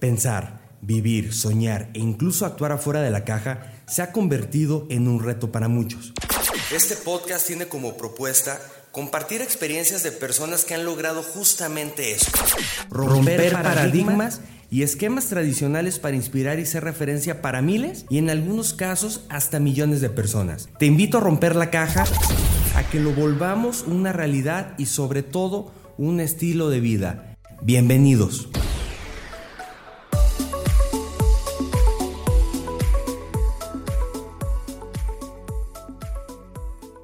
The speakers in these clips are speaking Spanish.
Pensar, vivir, soñar e incluso actuar afuera de la caja se ha convertido en un reto para muchos. Este podcast tiene como propuesta compartir experiencias de personas que han logrado justamente eso. Romper, paradigmas y esquemas tradicionales para inspirar y ser referencia para miles y en algunos casos hasta millones de personas. Te invito a romper la caja, a que lo volvamos una realidad y sobre todo un estilo de vida. Bienvenidos.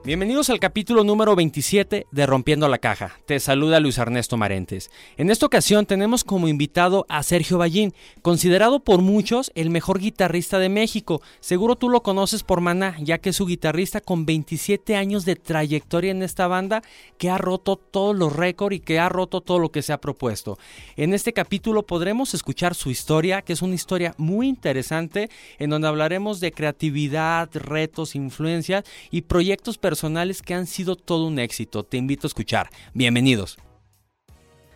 Bienvenidos al capítulo número 27 de Rompiendo la Caja. Te saluda Luis Ernesto Marentes. En esta ocasión tenemos como invitado a Sergio Ballín, considerado por muchos el mejor guitarrista de México. Seguro tú lo conoces por Maná, ya que es su guitarrista con 27 años de trayectoria en esta banda que ha roto todos los récords y que ha roto todo lo que se ha propuesto. En este capítulo podremos escuchar su historia, que es una historia muy interesante, en donde hablaremos de creatividad, retos, influencias y proyectos personales personales que han sido todo un éxito. Te invito a escuchar. Bienvenidos.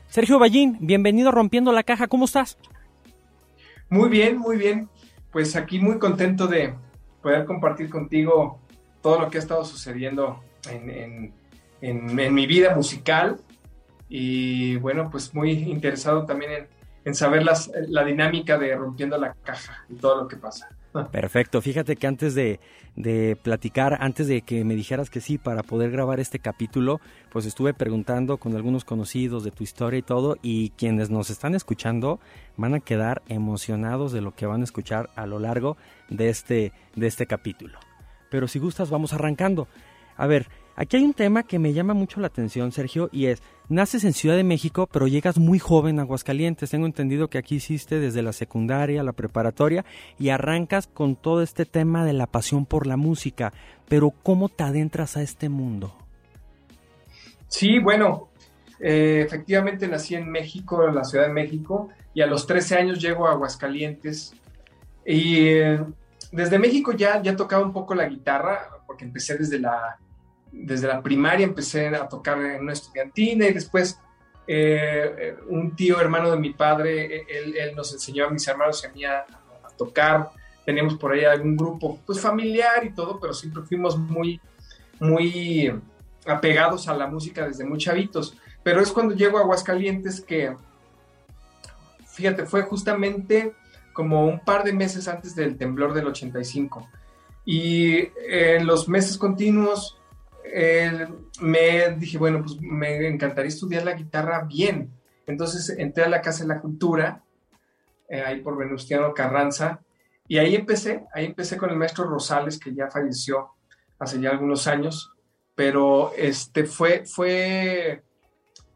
Sergio Ballín, bienvenido a Rompiendo la Caja. ¿Cómo estás? Muy bien, muy bien. Pues aquí muy contento de poder compartir contigo todo lo que ha estado sucediendo en, mi vida musical. Y bueno, pues muy interesado también en, saber la dinámica de Rompiendo la Caja y todo lo que pasa. Perfecto. Fíjate que antes de, platicar, antes de que me dijeras que sí para poder grabar este capítulo, pues estuve preguntando con algunos conocidos de tu historia y todo, y quienes nos están escuchando van a quedar emocionados de lo que van a escuchar a lo largo de este, de este capítulo. Pero si gustas, vamos arrancando. A ver, Aquí hay un tema que me llama mucho la atención, Sergio, y es, naces en Ciudad de México, pero llegas muy joven a Aguascalientes. Tengo entendido que aquí hiciste desde la secundaria, la preparatoria, y arrancas con todo este tema de la pasión por la música. Pero ¿cómo te adentras a este mundo? Sí, bueno, eh, efectivamente nací en México, en la Ciudad de México, y a los 13 años llego a Aguascalientes. Y eh, desde México ya, ya tocaba un poco la guitarra, porque empecé desde la desde la primaria empecé a tocar en una estudiantina y después eh, un tío hermano de mi padre, él, nos enseñó a mis hermanos y a mí a, tocar. Teníamos por ahí algún grupo pues familiar y todo, pero siempre fuimos muy, muy apegados a la música desde muy chavitos. Pero es cuando llego a Aguascalientes que, fíjate, fue justamente como un par de meses antes del temblor del 85. Y en los meses continuos me dije, bueno, pues me encantaría estudiar la guitarra bien. Entonces entré a la Casa de la Cultura, eh, ahí por Venustiano Carranza, y ahí empecé, ahí empecé con el maestro Rosales, que ya falleció hace ya algunos años, pero este fue, fue,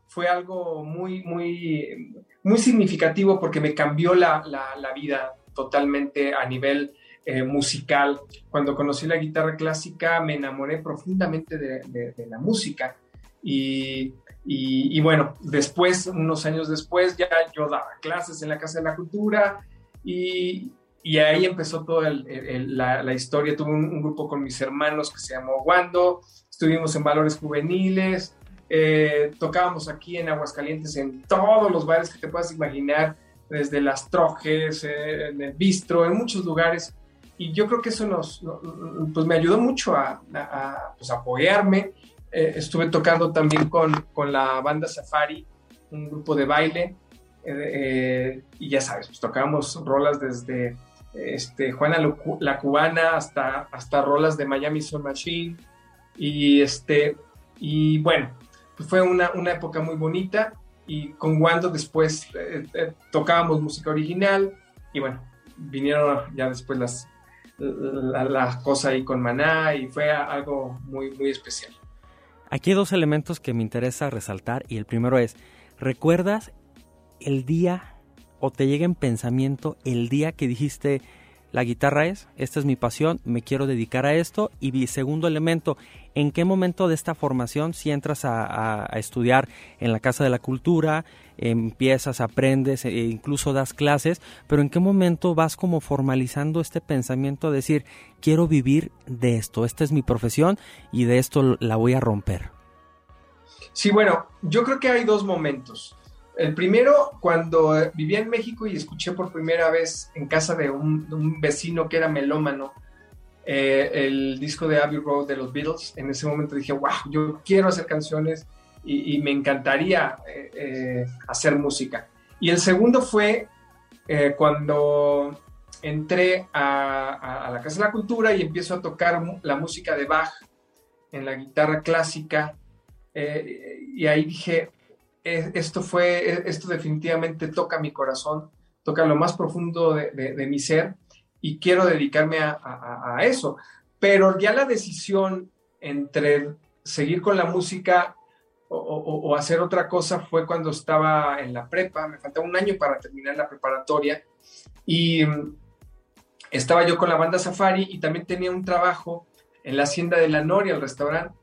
fue algo muy, muy, muy significativo porque me cambió la, la, la vida totalmente a nivel eh, musical. Cuando conocí la guitarra clásica me enamoré profundamente de, la música y, y, bueno, después, unos años después, ya yo daba clases en la Casa de la Cultura y, y ahí empezó toda la, la, historia. Tuve un, grupo con mis hermanos que se llamó Wando, estuvimos en Valores Juveniles, eh, tocábamos aquí en Aguascalientes en todos los bares que te puedas imaginar, desde las trojes, eh, en el bistro, en muchos lugares y yo creo que eso nos, pues me ayudó mucho a, pues apoyarme. Eh, estuve tocando también con, con, la banda Safari, un grupo de baile, eh, eh, y ya sabes, pues tocábamos rolas desde este, Juana la Cubana hasta, hasta rolas de Miami Soul Machine, y, este, y bueno, pues fue una, una época muy bonita, y con Wando después tocábamos música original, y bueno, vinieron ya después las la, cosa ahí con Maná y fue algo muy, muy especial. Aquí hay dos elementos que me interesa resaltar y el primero es, ¿recuerdas el día o te llega en pensamiento el día que dijiste, la guitarra es, esta es mi pasión, me quiero dedicar a esto. Y segundo elemento, ¿en qué momento de esta formación, si entras a, estudiar en la Casa de la Cultura, empiezas, aprendes, e incluso das clases, pero en qué momento vas como formalizando este pensamiento de decir, quiero vivir de esto, esta es mi profesión y de esto la voy a romper? Sí, bueno, yo creo que hay dos momentos. El primero, cuando vivía en México y escuché por primera vez en casa de un, vecino que era melómano eh, el disco de Abbey Road de los Beatles, en ese momento dije, wow, yo quiero hacer canciones y, me encantaría eh, eh, hacer música. Y el segundo fue cuando entré a, la Casa de la Cultura y empiezo a tocar la música de Bach en la guitarra clásica. y ahí dije, esto fue, esto definitivamente toca mi corazón, toca lo más profundo de, mi ser y quiero dedicarme a, eso. Pero ya la decisión entre seguir con la música o, hacer otra cosa fue cuando estaba en la prepa, me faltaba un año para terminar la preparatoria y mm, estaba yo con la banda Safari y también tenía un trabajo en la hacienda de la Noria, el restaurante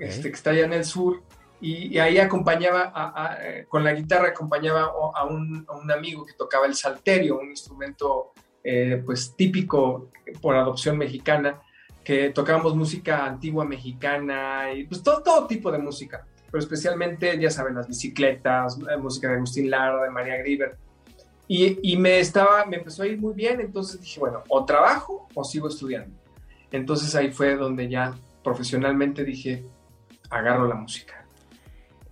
este, que está allá en el sur y, ahí acompañaba, eh, con la guitarra acompañaba a un, amigo que tocaba el salterio, un instrumento eh, pues típico por adopción mexicana, que tocábamos música antigua mexicana y pues todo, todo tipo de música, pero especialmente, ya saben, las bicicletas, eh, música de Agustín Lara, de María Grieber. Y, y, me estaba, me empezó a ir muy bien, entonces dije, bueno, o trabajo o sigo estudiando. Entonces ahí fue donde ya profesionalmente dije, agarro la música.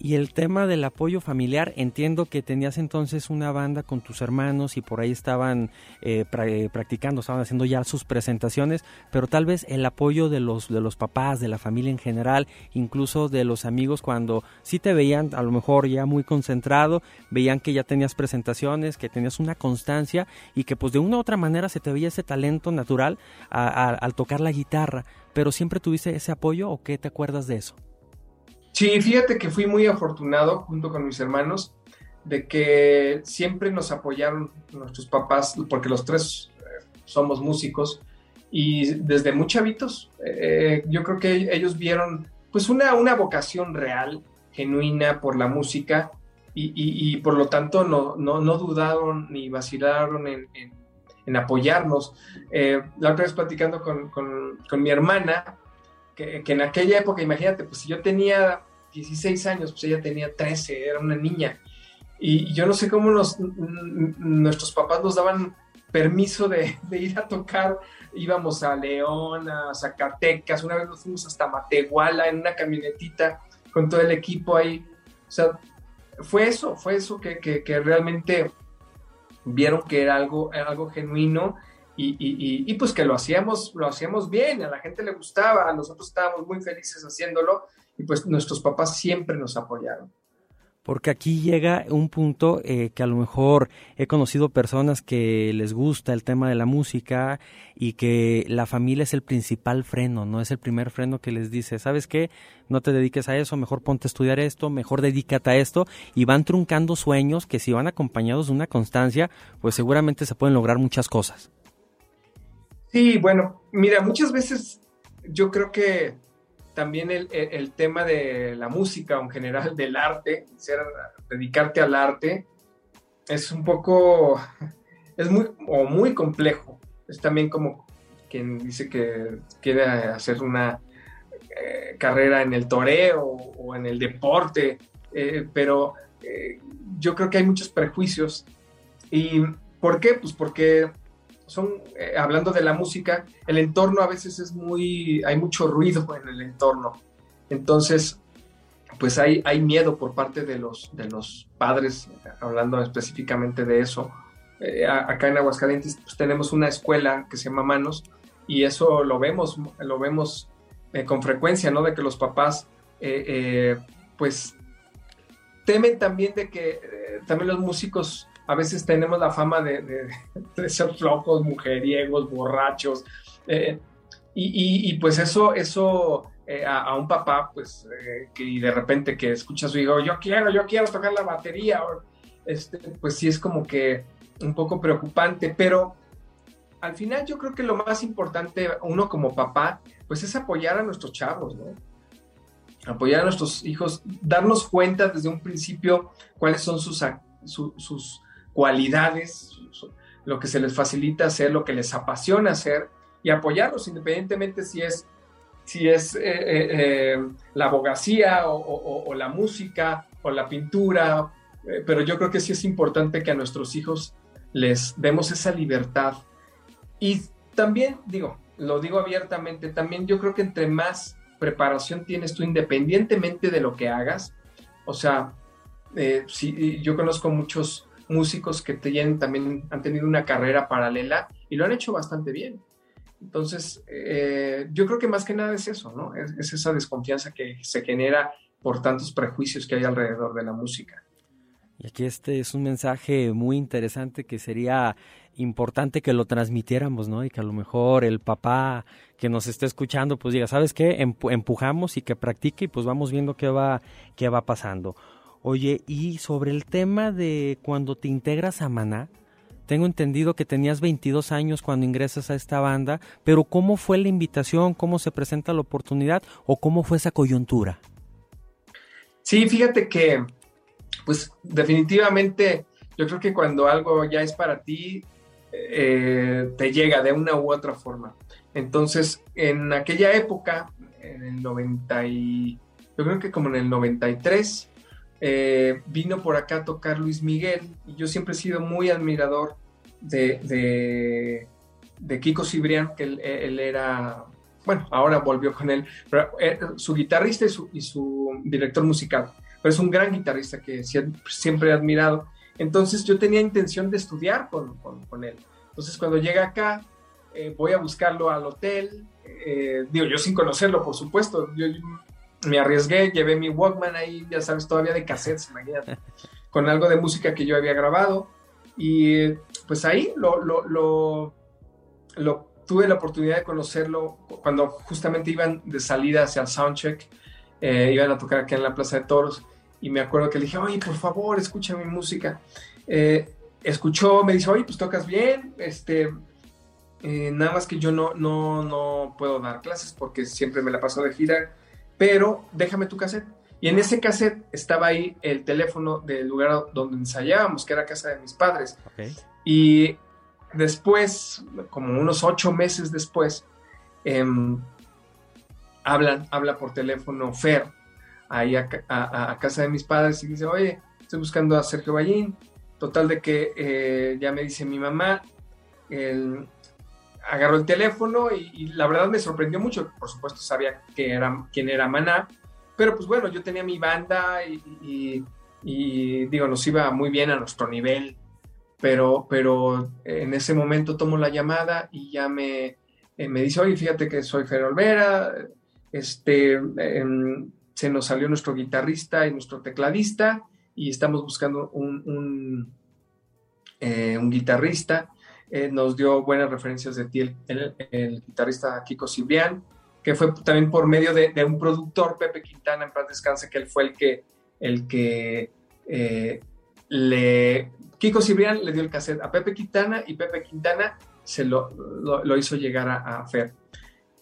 Y el tema del apoyo familiar, entiendo que tenías entonces una banda con tus hermanos y por ahí estaban eh, eh, practicando, estaban haciendo ya sus presentaciones, pero tal vez el apoyo de los, de los papás, de la familia en general, incluso de los amigos cuando sí te veían a lo mejor ya muy concentrado, veían que ya tenías presentaciones, que tenías una constancia y que pues de una u otra manera se te veía ese talento natural al tocar la guitarra, pero siempre tuviste ese apoyo o qué te acuerdas de eso? Sí, fíjate que fui muy afortunado junto con mis hermanos de que siempre nos apoyaron nuestros papás, porque los tres eh, somos músicos y desde muy chavitos, eh, yo creo que ellos vieron pues una, una vocación real, genuina por la música y, por lo tanto no, no, dudaron ni vacilaron en, apoyarnos. Eh, la otra vez platicando con, con mi hermana, que, en aquella época, imagínate, pues si yo tenía 16 años, pues ella tenía 13, era una niña. Y yo no sé cómo nos, nuestros papás nos daban permiso de, ir a tocar. Íbamos a León, a Zacatecas, una vez nos fuimos hasta Matehuala en una camionetita con todo el equipo ahí. O sea, fue eso, fue eso que, que, realmente vieron que era algo, era algo genuino y, y, y, pues que lo hacíamos, lo hacíamos bien, a la gente le gustaba, a nosotros estábamos muy felices haciéndolo y pues nuestros papás siempre nos apoyaron. Porque aquí llega un punto eh, que a lo mejor he conocido personas que les gusta el tema de la música y que la familia es el principal freno, no es el primer freno que les dice, ¿sabes qué? No te dediques a eso, mejor ponte a estudiar esto, mejor dedícate a esto y van truncando sueños que si van acompañados de una constancia, pues seguramente se pueden lograr muchas cosas. Sí, bueno, mira, muchas veces yo creo que también el, tema de la música o en general del arte, ser, dedicarte al arte, es un poco, es muy, o muy complejo. Es también como quien dice que quiere hacer una eh, carrera en el toreo o en el deporte, eh, pero eh, yo creo que hay muchos prejuicios. ¿Y por qué? Pues porque son, eh, hablando de la música, el entorno a veces es muy, hay mucho ruido en el entorno. Entonces, pues hay, hay miedo por parte de los, de los padres, hablando específicamente de eso. Eh, acá en Aguascalientes pues, tenemos una escuela que se llama Manos y eso lo vemos, lo vemos eh, con frecuencia, ¿no? De que los papás, pues, temen también de que también los músicos a veces tenemos la fama de, ser flojos, mujeriegos, borrachos. Eh, y, pues eso, eso eh, a, un papá, pues, eh, que de repente que escucha a su hijo, yo quiero, yo quiero tocar la batería, este, pues sí es como que un poco preocupante, pero al final yo creo que lo más importante, uno como papá, pues es apoyar a nuestros chavos, ¿no? Apoyar a nuestros hijos, darnos cuenta desde un principio cuáles son sus, sus cualidades, lo que se les facilita hacer, lo que les apasiona hacer y apoyarlos independientemente si es, si es eh, eh, eh, la abogacía o, la música o la pintura eh, pero yo creo que sí es importante que a nuestros hijos les demos esa libertad. Y también, digo, lo digo abiertamente, también yo creo que entre más preparación tienes tú independientemente de lo que hagas, o sea, eh, yo conozco muchos músicos que tienen, también han tenido una carrera paralela y lo han hecho bastante bien. Entonces, eh, yo creo que más que nada es eso, ¿no? Es, esa desconfianza que se genera por tantos prejuicios que hay alrededor de la música. Y aquí este es un mensaje muy interesante que sería importante que lo transmitiéramos, ¿no? Y que a lo mejor el papá que nos esté escuchando, pues diga, ¿sabes qué? empujamos y que practique y pues vamos viendo qué va, qué va pasando. Oye, y sobre el tema de cuando te integras a Maná, tengo entendido que tenías 22 años cuando ingresas a esta banda, pero ¿cómo fue la invitación? ¿Cómo se presenta la oportunidad? ¿O cómo fue esa coyuntura? Sí, fíjate que, pues definitivamente, yo creo que cuando algo ya es para ti, eh, te llega de una u otra forma. Entonces, en aquella época, en el 90 y, yo creo que como en el 93, eh, vino por acá a tocar Luis Miguel y yo siempre he sido muy admirador de, de, Kiko Cibrián, que él, era, bueno, ahora volvió con él, pero, eh, su guitarrista y su, director musical, pero es un gran guitarrista que siempre he admirado. Entonces yo tenía intención de estudiar con, con, él. Entonces cuando llega acá, eh, voy a buscarlo al hotel, digo, yo sin conocerlo, por supuesto, yo me arriesgué, llevé mi Walkman ahí, ya sabes, todavía de cassettes, imagínate, con algo de música que yo había grabado. Y pues ahí lo, lo, lo, tuve la oportunidad de conocerlo cuando justamente iban de salida hacia el soundcheck, eh, iban a tocar aquí en la Plaza de Toros. Y me acuerdo que le dije, oye, por favor, escucha mi música. Eh, escuchó, me dice, oye, pues tocas bien, este, eh, nada más que yo no, no, no puedo dar clases porque siempre me la paso de gira pero déjame tu cassette. Y en ese cassette estaba ahí el teléfono del lugar donde ensayábamos, que era casa de mis padres. Y después, como unos ocho meses después, em, hablan, habla por teléfono Fer, ahí a, casa de mis padres, y dice, oye, estoy buscando a Sergio Ballín. Total de que eh, ya me dice mi mamá, el, agarró el teléfono y, la verdad me sorprendió mucho. Por supuesto sabía que era, quién era Maná, pero pues bueno, yo tenía mi banda y, digo, nos iba muy bien a nuestro nivel, pero, pero en ese momento tomo la llamada y ya me, eh, me dice, oye, fíjate que soy Fer Olvera, este, em, se nos salió nuestro guitarrista y nuestro tecladista y estamos buscando un, un, eh, un guitarrista eh, nos dio buenas referencias de ti el, guitarrista Kiko Cibrián, que fue también por medio de, un productor, Pepe Quintana, en paz descanse, que él fue el que, el que eh, le... Kiko Cibrián le dio el cassette a Pepe Quintana y Pepe Quintana se lo, lo, hizo llegar a, Fer.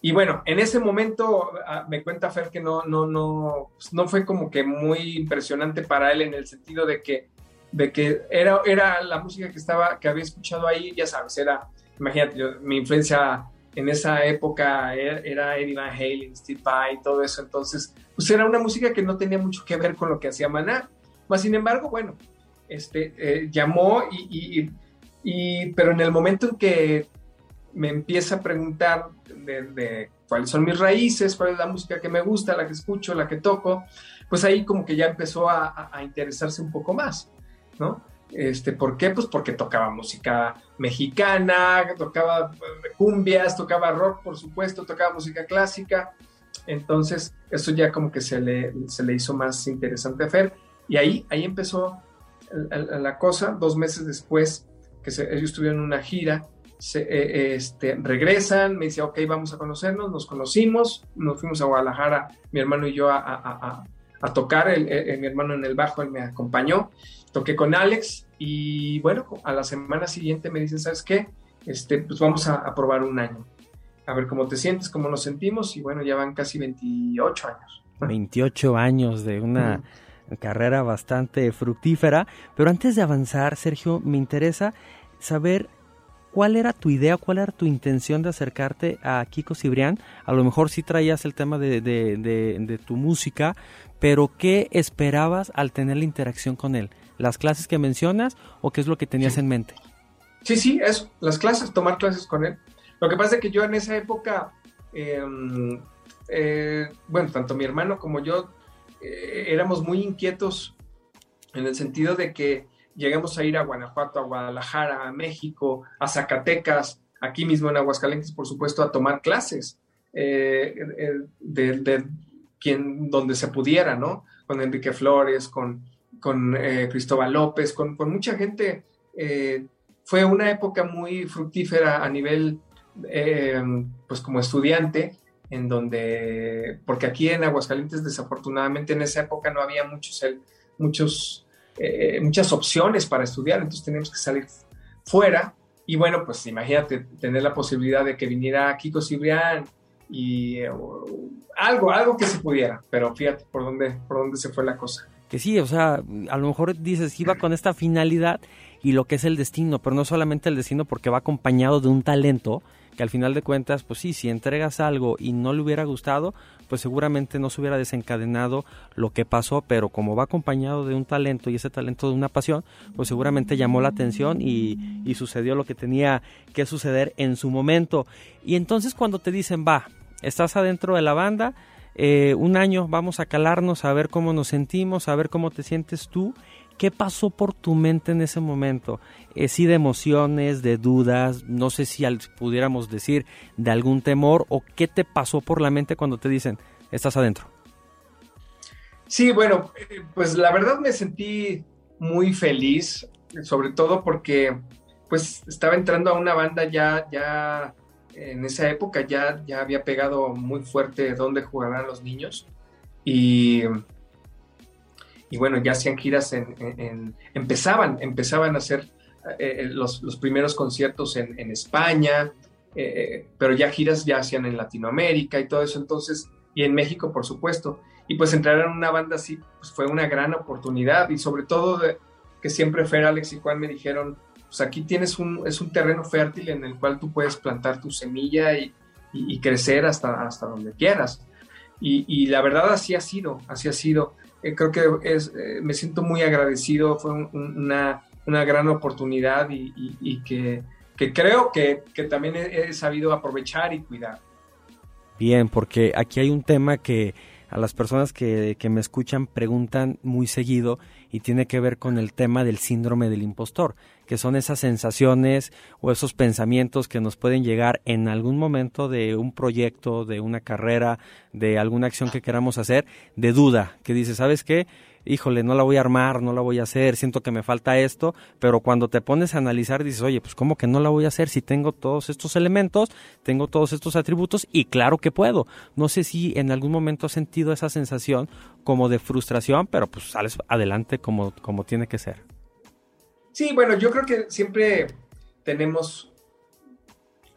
Y bueno, en ese momento me cuenta Fer que no, no, no, pues no fue como que muy impresionante para él en el sentido de que de que era, era la música que estaba, que había escuchado ahí, ya sabes, era, imagínate, mi influencia en esa época era, Eddie Van Halen, Steve Vai, todo eso, entonces, pues era una música que no tenía mucho que ver con lo que hacía Maná, más sin embargo, bueno, este, eh, llamó y, y, pero en el momento en que me empieza a preguntar de, cuáles son mis raíces, cuál es la música que me gusta, la que escucho, la que toco, pues ahí como que ya empezó a, a interesarse un poco más. Este, ¿Por qué? Pues porque tocaba música mexicana, tocaba eh, cumbias, tocaba rock, por supuesto, tocaba música clásica. Entonces, eso ya como que se le, se le hizo más interesante a Fer. Y ahí, ahí empezó la cosa. Dos meses después que ellos estuvieron en una gira, se, eh, este, regresan, me dice, ok, vamos a conocernos, nos conocimos, nos fuimos a Guadalajara, mi hermano y yo a, a, tocar, mi hermano en el bajo, él me acompañó toqué con Alex y bueno, a la semana siguiente me dicen, ¿sabes qué? Este, pues vamos a, probar un año. A ver cómo te sientes, cómo nos sentimos y bueno, ya van casi 28 años. 28 años de una carrera bastante fructífera, pero antes de avanzar, Sergio, me interesa saber ¿cuál era tu idea, cuál era tu intención de acercarte a Kiko Cibrián? A lo mejor sí traías el tema de, de, tu música, pero ¿qué esperabas al tener la interacción con él? las clases que mencionas o qué es lo que tenías en mente? Sí, sí, eso, las clases, tomar clases con él. Lo que pasa es que yo en esa época, em, eh, bueno, tanto mi hermano como yo eh, éramos muy inquietos en el sentido de que llegamos a ir a Guanajuato, a Guadalajara, a México, a Zacatecas, aquí mismo en Aguascalientes, por supuesto, a tomar clases eh, de, quien, donde se pudiera, ¿no? Con Enrique Flores, con, con Cristóbal López, con, con mucha gente. fue una época muy fructífera a nivel eh, pues como estudiante, en donde, porque aquí en Aguascalientes desafortunadamente en esa época no había muchos, muchos, eh, muchas opciones para estudiar, entonces teníamos que salir fuera y bueno, pues imagínate tener la posibilidad de que viniera Kiko Cibrián y eh, algo, algo que se pudiera, pero fíjate por dónde, por dónde se fue la cosa. Que sí, o sea, a lo mejor dices, iba con esta finalidad y lo que es el destino, pero no solamente el destino porque va acompañado de un talento que al final de cuentas, pues sí, si entregas algo y no le hubiera gustado, pues seguramente no se hubiera desencadenado lo que pasó, pero como va acompañado de un talento y ese talento de una pasión, pues seguramente llamó la atención y, sucedió lo que tenía que suceder en su momento. Y entonces cuando te dicen, va, estás adentro de la banda, eh, un año vamos a calarnos a ver cómo nos sentimos, a ver cómo te sientes tú ¿Qué pasó por tu mente en ese momento? Eh, sí de emociones, de dudas, no sé si pudiéramos decir de algún temor o qué te pasó por la mente cuando te dicen, estás adentro. Sí, bueno, pues la verdad me sentí muy feliz, sobre todo porque pues estaba entrando a una banda ya, ya en esa época ya, ya había pegado muy fuerte dónde jugarán los niños y y bueno, ya hacían giras en, empezaban, empezaban a hacer eh, eh, los, primeros conciertos en, España, eh, pero ya giras ya hacían en Latinoamérica y todo eso, entonces, y en México, por supuesto. Y pues entrar en una banda así, pues fue una gran oportunidad y sobre todo que siempre Fer, Alex y Juan me dijeron, pues aquí tienes un, es un terreno fértil en el cual tú puedes plantar tu semilla y, crecer hasta, hasta donde quieras. Y, la verdad así ha sido, así ha sido. Eh, creo que es, eh, me siento muy agradecido, fue una, una, gran oportunidad y, que, que, creo que, que también he, sabido aprovechar y cuidar. Bien, porque aquí hay un tema que a las personas que, que, me escuchan preguntan muy seguido y tiene que ver con el tema del síndrome del impostor, que son esas sensaciones o esos pensamientos que nos pueden llegar en algún momento de un proyecto, de una carrera, de alguna acción que queramos hacer, de duda, que dice, ¿sabes qué? Híjole, no la voy a armar, no la voy a hacer, siento que me falta esto, pero cuando te pones a analizar dices, oye, pues ¿cómo que no la voy a hacer si tengo todos estos elementos, tengo todos estos atributos y claro que puedo? No sé si en algún momento has sentido esa sensación como de frustración, pero pues sales adelante como, como tiene que ser. Sí, bueno, yo creo que siempre tenemos,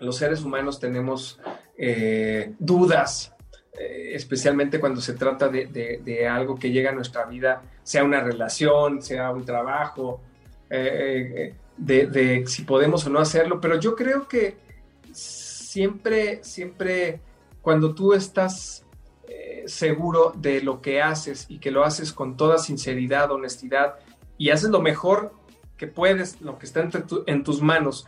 los seres humanos tenemos eh, dudas eh, especialmente cuando se trata de, algo que llega a nuestra vida, sea una relación, sea un trabajo, eh, eh, de, si podemos o no hacerlo, pero yo creo que siempre, siempre cuando tú estás seguro de lo que haces y que lo haces con toda sinceridad, honestidad y haces lo mejor que puedes, lo que está en tus manos,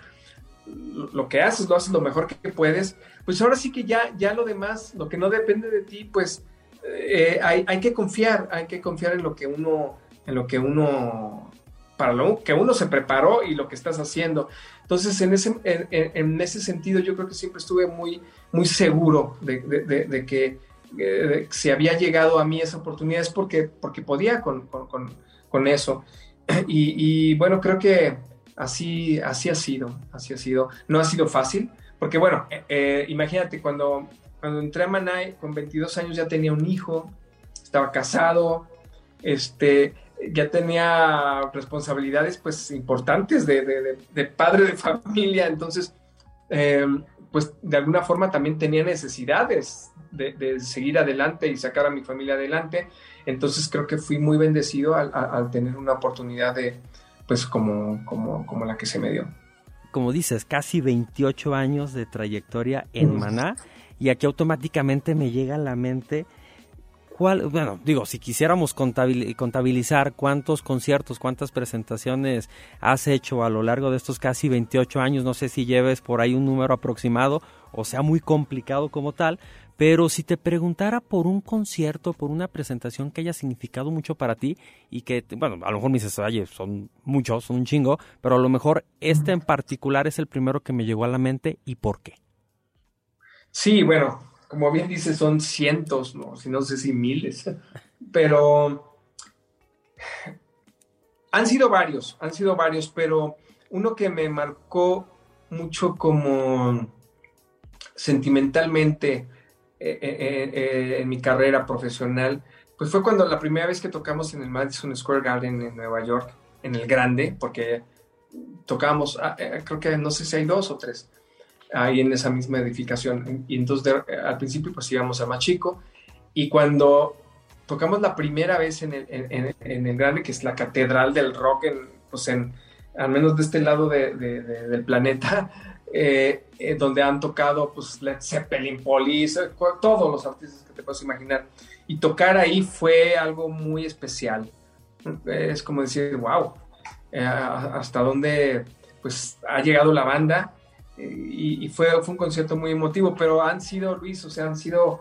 lo que haces, lo haces lo mejor que puedes, pues ahora sí que ya, ya lo demás, lo que no depende de ti, pues eh, hay, que confiar, hay que confiar en lo que uno, en lo que uno, para lo que uno se preparó y lo que estás haciendo. Entonces, en ese, en, ese sentido, yo creo que siempre estuve muy, muy seguro de, que eh, si había llegado a mí esa oportunidad es porque, porque podía con, eso. y bueno, creo que así, así ha sido, así ha sido. No ha sido fácil, porque bueno, eh, eh, imagínate, cuando, cuando entré a Manay, con 22 años ya tenía un hijo, estaba casado, este, ya tenía responsabilidades pues importantes de, padre de familia, entonces, em, pues de alguna forma también tenía necesidades de, seguir adelante y sacar a mi familia adelante, entonces creo que fui muy bendecido al tener una oportunidad de, pues como, como, como la que se me dio. Como dices, casi 28 años de trayectoria en Maná y aquí automáticamente me llega a la mente ¿Cuál, bueno, digo, si quisiéramos contabilizar cuántos conciertos, cuántas presentaciones has hecho a lo largo de estos casi 28 años, no sé si lleves por ahí un número aproximado o sea muy complicado como tal, pero si te preguntara por un concierto, por una presentación que haya significado mucho para ti y que, bueno, a lo mejor me dices, oye, son muchos, son un chingo, pero a lo mejor este en particular es el primero que me llegó a la mente y por qué. Sí, bueno, como bien dices, son cientos, ¿no? Si no sé si miles, pero han sido varios, han sido varios, pero uno que me marcó mucho como sentimentalmente eh, eh, eh, en mi carrera profesional, pues fue cuando la primera vez que tocamos en el Madison Square Garden en Nueva York, en el grande, porque tocamos, ah, creo que no sé si hay dos o tres, ahí en esa misma edificación. Y entonces al principio pues íbamos a más chico y cuando tocamos la primera vez en el, en, el grande, que es la catedral del rock, en, pues en, al menos de este lado del planeta, eh, eh, donde han tocado pues Led Zeppelin, Police, eh, todos los artistas que te puedes imaginar. Y tocar ahí fue algo muy especial. Es como decir, wow, hasta dónde pues ha llegado la banda y, fue, fue un concierto muy emotivo, pero han sido, Luis, o sea, han sido,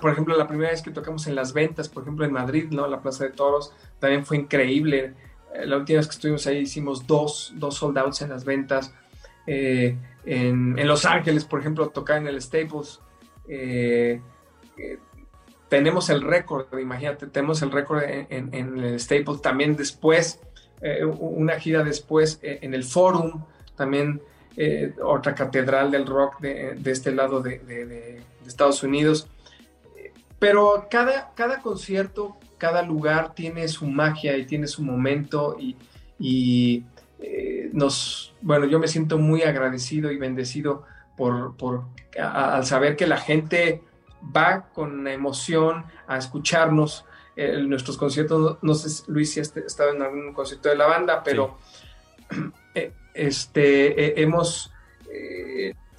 por ejemplo, la primera vez que tocamos en las ventas, por ejemplo, en Madrid, ¿no? La Plaza de Toros, también fue increíble. Eh, la última vez que estuvimos ahí hicimos dos, dos sold outs en las ventas. Eh, en, Los Ángeles, por ejemplo, tocar en el Staples. Eh, tenemos el récord, imagínate, tenemos el récord en, el Staples. También después, una gira después en el Forum, también eh, otra catedral del rock de, este lado de, Estados Unidos. Pero cada, cada concierto, cada lugar tiene su magia y tiene su momento y, eh, nos, bueno, yo me siento muy agradecido y bendecido por, al saber que la gente va con emoción a escucharnos. nuestros conciertos, no, sé, Luis, si has estado en algún concierto de la banda, pero eh, este, eh, hemos,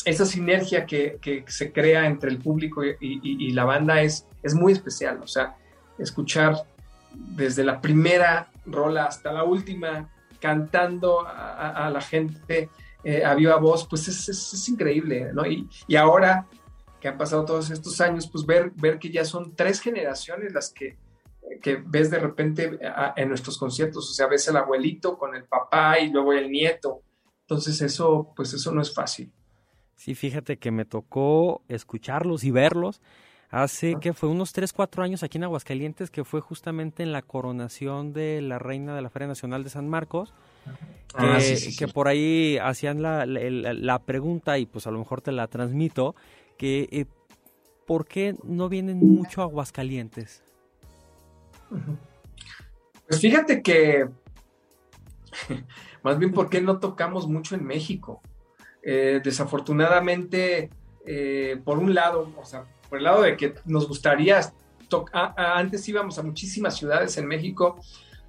esa sinergia que, se crea entre el público y, la banda es, es muy especial. O sea, escuchar desde la primera rola hasta la última, cantando a, la gente eh, a viva voz, pues es, increíble, ¿no? Y, ahora que han pasado todos estos años, pues ver, ver que ya son tres generaciones las que, que ves de repente en nuestros conciertos, o sea, ves el abuelito con el papá y luego el nieto, entonces eso, pues eso no es fácil. Sí, fíjate que me tocó escucharlos y verlos hace que fue unos 3, 4 años aquí en Aguascalientes, que fue justamente en la coronación de la reina de la Feria Nacional de San Marcos, ah, que, por ahí hacían la, la, pregunta y pues a lo mejor te la transmito, que eh, ¿por qué no vienen mucho a Aguascalientes? Pues fíjate que más bien por qué no tocamos mucho en México. Eh, desafortunadamente, eh, por un lado, o sea, por el lado de que nos gustaría, antes íbamos a muchísimas ciudades en México,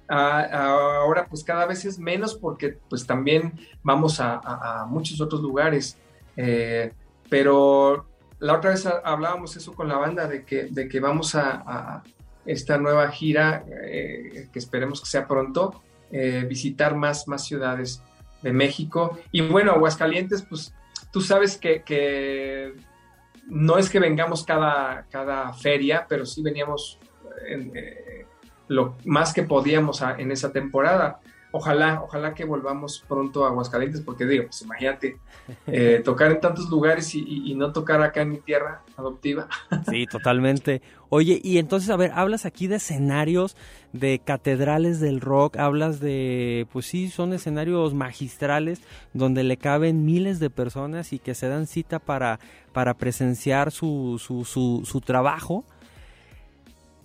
ahora pues cada vez es menos porque pues también vamos a, muchos otros lugares. Eh, pero la otra vez hablábamos eso con la banda de que, de que vamos a, esta nueva gira, que esperemos que sea pronto, eh, visitar más, más ciudades de México. Y bueno, Aguascalientes, pues tú sabes que, no es que vengamos cada, cada feria, pero sí veníamos eh, lo más que podíamos en esa temporada ojalá, ojalá que volvamos pronto a Aguascalientes, porque digo, pues imagínate, eh, tocar en tantos lugares y, no tocar acá en mi tierra adoptiva. Sí, totalmente. Oye, y entonces, a ver, hablas aquí de escenarios, de catedrales del rock, hablas de, pues sí, son escenarios magistrales donde le caben miles de personas y que se dan cita para, para presenciar su, su, su, su trabajo.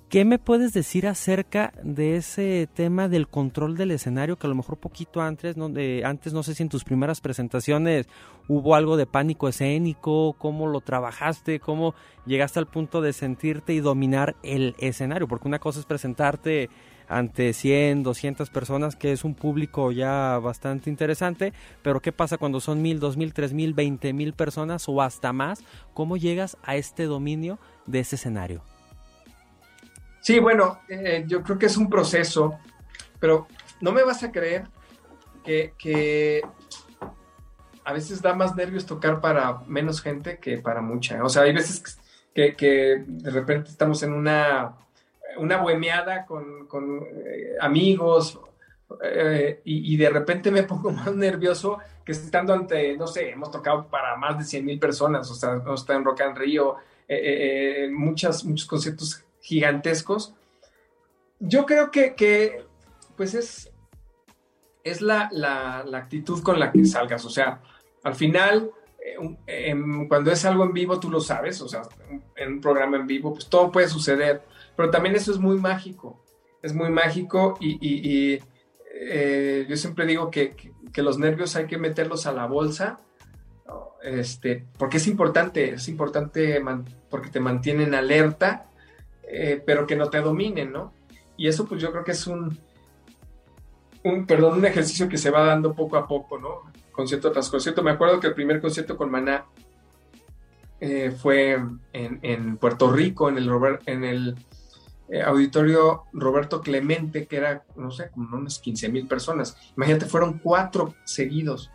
¿Qué me puedes decir acerca de ese tema del control del escenario que a lo mejor poquito antes, no, de, antes no sé si en tus primeras presentaciones hubo algo de pánico escénico, cómo lo trabajaste, cómo llegaste al punto de sentirte y dominar el escenario, porque una cosa es presentarte ante 100, 200 personas, que es un público ya bastante interesante, pero ¿qué pasa cuando son mil, dos mil, tres mil, veinte mil personas o hasta más? ¿Cómo llegas a este dominio de ese escenario? Sí, bueno, eh, yo creo que es un proceso, pero no me vas a creer que, a veces da más nervios tocar para menos gente que para mucha. O sea, hay veces que, de repente estamos en una, una bohemiada con, eh, amigos eh, y, de repente me pongo más nervioso que estando ante, no sé, hemos tocado para más de 100 mil personas, o sea, hemos estado en Rock and eh, muchas, muchos conciertos gigantescos. Yo creo que, pues es, es la, actitud con la que salgas, o sea, al final, em, cuando es algo en vivo, tú lo sabes, o sea, en un programa en vivo, pues todo puede suceder, pero también eso es muy mágico, es muy mágico y eh, yo siempre digo que, los nervios hay que meterlos a la bolsa, este, porque es importante, es importante porque te mantienen alerta, eh, pero que no te dominen, ¿no? Y eso pues yo creo que es un, un, perdón, un ejercicio que se va dando poco a poco, ¿no? Concierto tras concierto. Me acuerdo que el primer concierto con Maná eh, fue en, Puerto Rico, en el, eh, auditorio Roberto Clemente, que era, no sé, como unas 15 mil personas. Imagínate, fueron cuatro seguidos.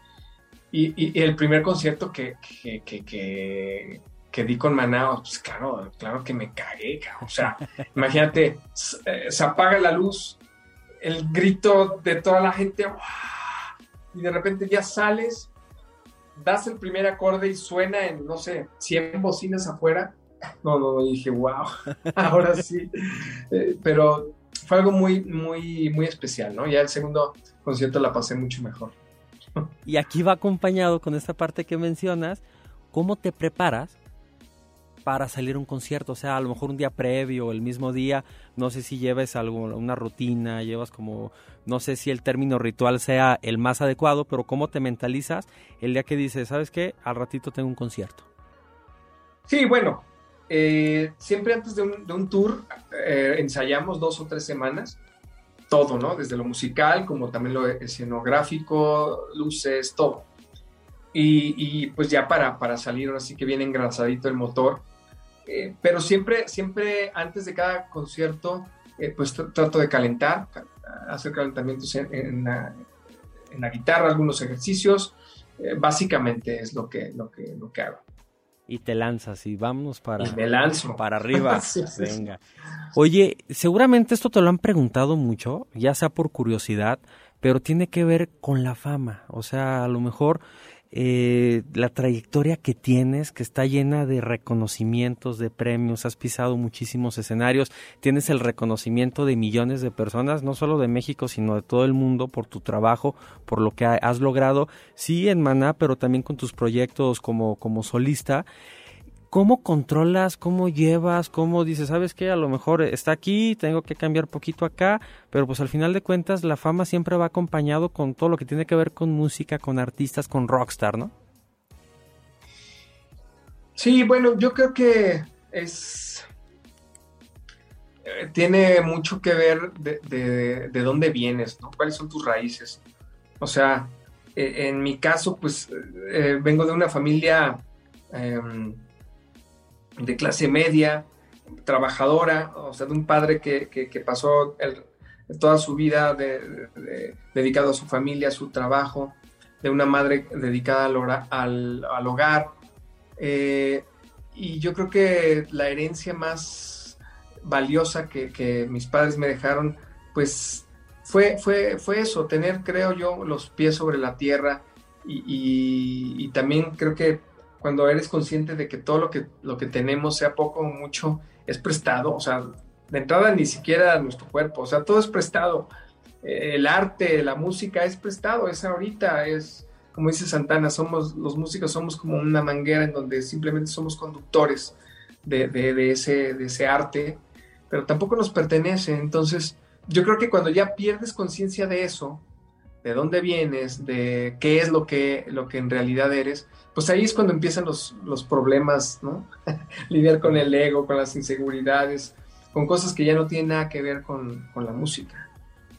Y, el primer concierto que, que, di con Maná, pues claro, claro que me cagué, o sea, imagínate, eh, se apaga la luz, el grito de toda la gente, y de repente ya sales, das el primer acorde y suena en, no sé, 100 bocinas afuera, no, no, dije, wow, ahora sí. Eh, pero fue algo muy, muy, muy especial, ¿no? Ya el segundo concierto la pasé mucho mejor. Y aquí va acompañado con esta parte que mencionas, ¿cómo te preparas para salir a un concierto? O sea, a lo mejor un día previo, el mismo día, no sé si lleves algo, una rutina, llevas como, no sé si el término ritual sea el más adecuado, pero ¿cómo te mentalizas el día que dices, sabes qué, al ratito tengo un concierto? Sí, bueno, eh, siempre antes de un, tour eh, ensayamos dos o tres semanas, todo, ¿no? Desde lo musical como también lo escenográfico, luces, todo. Y, pues ya para, para salir, ahora sí que viene engrasadito el motor. Eh, pero siempre, siempre antes de cada concierto, pues trato de calentar, hacer calentamientos en, la, en la, guitarra, algunos ejercicios. básicamente es lo que, lo que, lo que hago y te lanzas y vamos para, me lanzo. para arriba. Venga. Oye, seguramente esto te lo han preguntado mucho, ya sea por curiosidad, pero tiene que ver con la fama. O sea, a lo mejor eh, la trayectoria que tienes, que está llena de reconocimientos, de premios, has pisado muchísimos escenarios, tienes el reconocimiento de millones de personas, no solo de México, sino de todo el mundo por tu trabajo, por lo que has logrado, sí en Maná, pero también con tus proyectos como, como solista. ¿Cómo controlas, cómo llevas, cómo dices, sabes que a lo mejor está aquí, tengo que cambiar poquito acá, pero pues al final de cuentas la fama siempre va acompañado con todo lo que tiene que ver con música, con artistas, con rockstar, ¿no? Sí, bueno, yo creo que es... Eh, tiene mucho que ver de, dónde vienes, ¿no? ¿Cuáles son tus raíces? O sea, eh, en mi caso, pues eh, vengo de una familia em, de clase media, trabajadora, o sea, de un padre que, pasó toda su vida dedicado a su familia, a su trabajo, de una madre dedicada al, al, hogar. Eh, y yo creo que la herencia más valiosa que, mis padres me dejaron, pues fue, fue, fue eso, tener, creo yo, los pies sobre la tierra y también creo que cuando eres consciente de que todo lo que, lo que tenemos, sea poco o mucho, es prestado, o sea, de entrada ni siquiera nuestro cuerpo, o sea, todo es prestado. Eh, el arte, la música es prestado, es ahorita, es, como dice Santana, somos, los músicos somos como una manguera en donde simplemente somos conductores de, ese, de ese arte, pero tampoco nos pertenece. Entonces, yo creo que cuando ya pierdes conciencia de eso, de dónde vienes, de qué es lo que, lo que en realidad eres, pues ahí es cuando empiezan los, los problemas, ¿no? Lidiar con el ego, con las inseguridades, con cosas que ya no tienen nada que ver con, la música.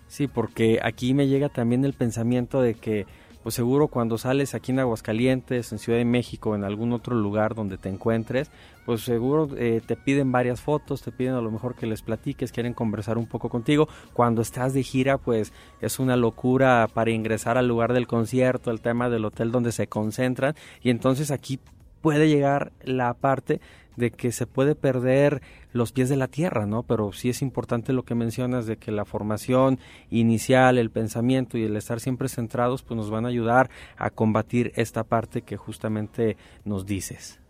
Sí, porque aquí me llega también el pensamiento de que pues seguro cuando sales aquí en Aguascalientes, en Ciudad de México, en algún otro lugar donde te encuentres, pues seguro eh, te piden varias fotos, te piden a lo mejor que les platiques, quieren conversar un poco contigo. Cuando estás de gira, pues es una locura para ingresar al lugar del concierto, el tema del hotel donde se concentran y entonces aquí puede llegar la parte de que se puede perder los pies de la tierra, ¿no? Pero sí es importante lo que mencionas de que la formación inicial, el pensamiento y el estar siempre centrados, pues nos van a ayudar a combatir esta parte que justamente nos dices.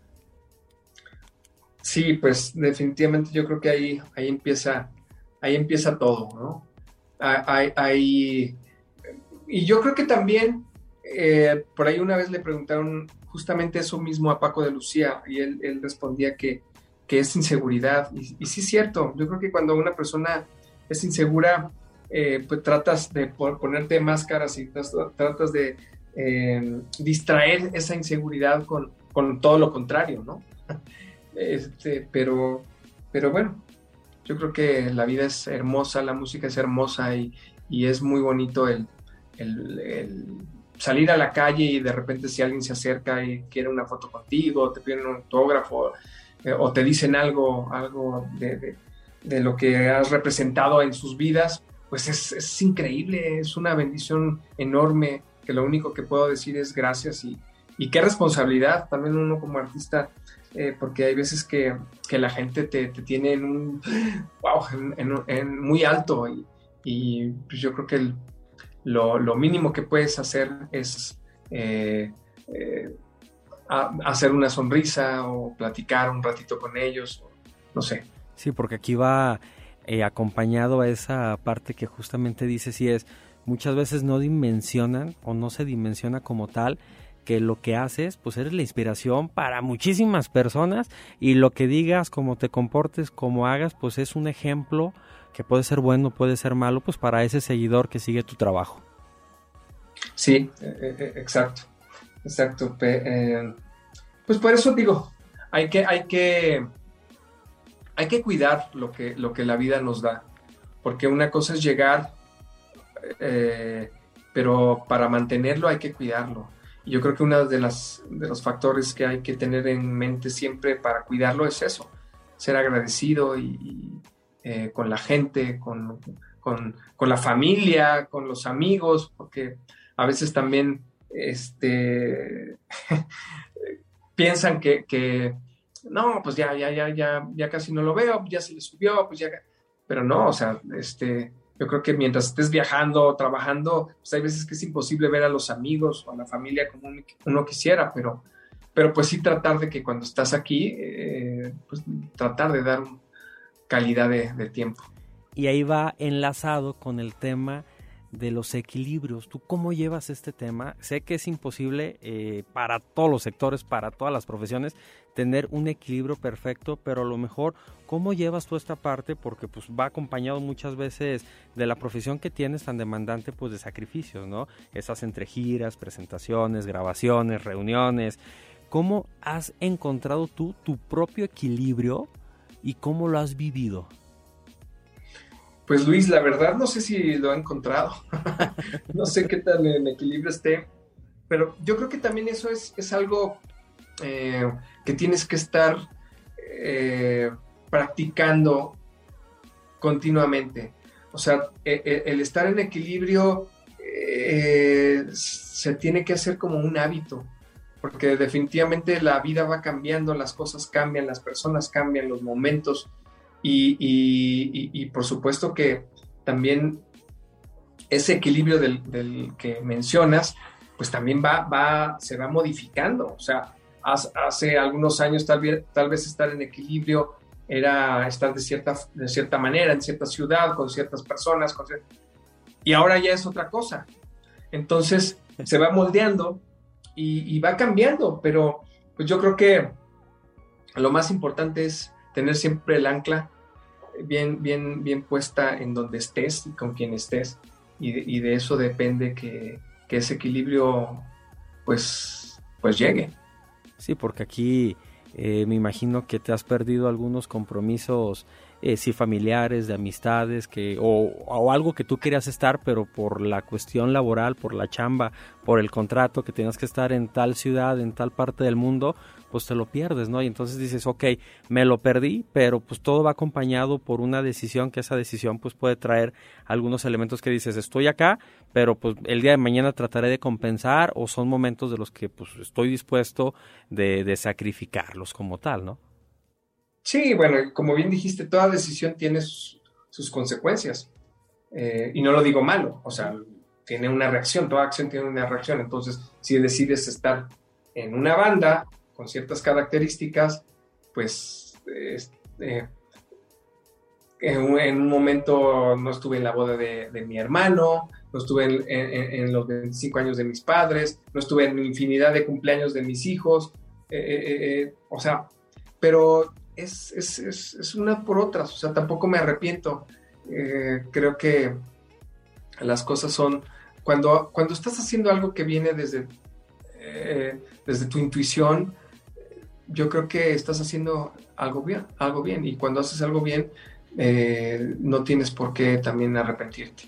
Sí, pues definitivamente yo creo que ahí, ahí empieza, ahí empieza todo, ¿no? Ahí, y yo creo que también eh, por ahí una vez le preguntaron justamente eso mismo a Paco de Lucía y él, respondía que, es inseguridad. Y, sí es cierto, yo creo que cuando una persona es insegura, eh, pues tratas de ponerte máscaras y tratas de eh, distraer esa inseguridad con, todo lo contrario, ¿no? Este, pero, pero bueno, yo creo que la vida es hermosa, la música es hermosa y, es muy bonito el salir a la calle y de repente si alguien se acerca y quiere una foto contigo, te piden un autógrafo eh, o te dicen algo, algo de, lo que has representado en sus vidas, pues es, increíble, es una bendición enorme que lo único que puedo decir es gracias y, qué responsabilidad también uno como artista, eh, porque hay veces que, la gente te, tiene en un, wow, en, muy alto y, y pues yo creo que el, lo, mínimo que puedes hacer es eh, eh, hacer una sonrisa o platicar un ratito con ellos, no sé. Sí, porque aquí va acompañado a esa parte que justamente dice si es, muchas veces no dimensionan o no se dimensiona como tal que lo que haces, pues eres la inspiración para muchísimas personas y lo que digas, cómo te comportes, cómo hagas, pues es un ejemplo que puede ser bueno, puede ser malo, pues para ese seguidor que sigue tu trabajo. Sí, e, e, e, exacto, exacto. Eh, pues por eso digo, hay que, hay que, hay que cuidar lo que, lo que la vida nos da, porque una cosa es llegar, eh, pero para mantenerlo hay que cuidarlo. Yo creo que uno de, las, de los factores que hay que tener en mente siempre para cuidarlo es eso, ser agradecido y, eh, con la gente, con, la familia, con los amigos, porque a veces también este, piensan que, no, pues ya, ya, ya, ya, ya casi no lo veo, ya se le subió, pues ya, pero no, o sea, este, yo creo que mientras estés viajando, trabajando, pues hay veces que es imposible ver a los amigos o a la familia como uno quisiera, pero, pero pues sí tratar de que cuando estás aquí, eh, pues tratar de dar calidad de, tiempo. Y ahí va enlazado con el tema de los equilibrios. ¿Tú cómo llevas este tema? Sé que es imposible eh, para todos los sectores, para todas las profesiones, tener un equilibrio perfecto, pero a lo mejor, ¿cómo llevas tú esta parte? Porque pues va acompañado muchas veces de la profesión que tienes tan demandante, pues de sacrificios, ¿no? Esas entre giras, presentaciones, grabaciones, reuniones. ¿Cómo has encontrado tú tu propio equilibrio y cómo lo has vivido? Pues Luis, la verdad no sé si lo ha encontrado. no sé qué tal en equilibrio esté. Pero yo creo que también eso es, es algo eh, que tienes que estar eh, practicando continuamente. O sea, e, e, el, estar en equilibrio eh, se tiene que hacer como un hábito, porque definitivamente la vida va cambiando, las cosas cambian, las personas cambian, los momentos y, por supuesto que también ese equilibrio del, que mencionas, pues también va, va, se va modificando. O sea, hace algunos años tal vez, tal vez estar en equilibrio era estar de cierta, de cierta manera, en cierta ciudad, con ciertas personas, y ahora ya es otra cosa. Entonces se va moldeando y, y, va cambiando, pero pues yo creo que lo más importante es tener siempre el ancla bien, bien, bien puesta en donde estés y con quien estés. Y de, eso depende que, ese equilibrio pues, pues llegue. Sí, porque aquí eh, me imagino que te has perdido algunos compromisos eh, familiares, de amistades, que, o, o, algo que tú querías estar, pero por la cuestión laboral, por la chamba, por el contrato, que tenías que estar en tal ciudad, en tal parte del mundo, pues te lo pierdes, ¿no? Y entonces dices, ok, me lo perdí, pero pues todo va acompañado por una decisión, que esa decisión pues puede traer algunos elementos que dices, estoy acá, pero pues el día de mañana trataré de compensar o son momentos de los que pues estoy dispuesto de, sacrificarlos como tal, ¿no? Sí, bueno, como bien dijiste, toda decisión tiene sus, consecuencias. Eh, y no lo digo malo, o sea, tiene una reacción, toda acción tiene una reacción. Entonces, si decides estar en una banda con ciertas características, pues eh, en, un, momento no estuve en la boda de, mi hermano, no estuve en, los 25 años de mis padres, no estuve en infinidad de cumpleaños de mis hijos, eh, o sea, pero es, una por otras, o sea, tampoco me arrepiento. Eh, creo que las cosas son, cuando, cuando estás haciendo algo que viene desde, eh, desde tu intuición, yo creo que estás haciendo algo bien, algo bien, y cuando haces algo bien, eh, no tienes por qué también arrepentirte.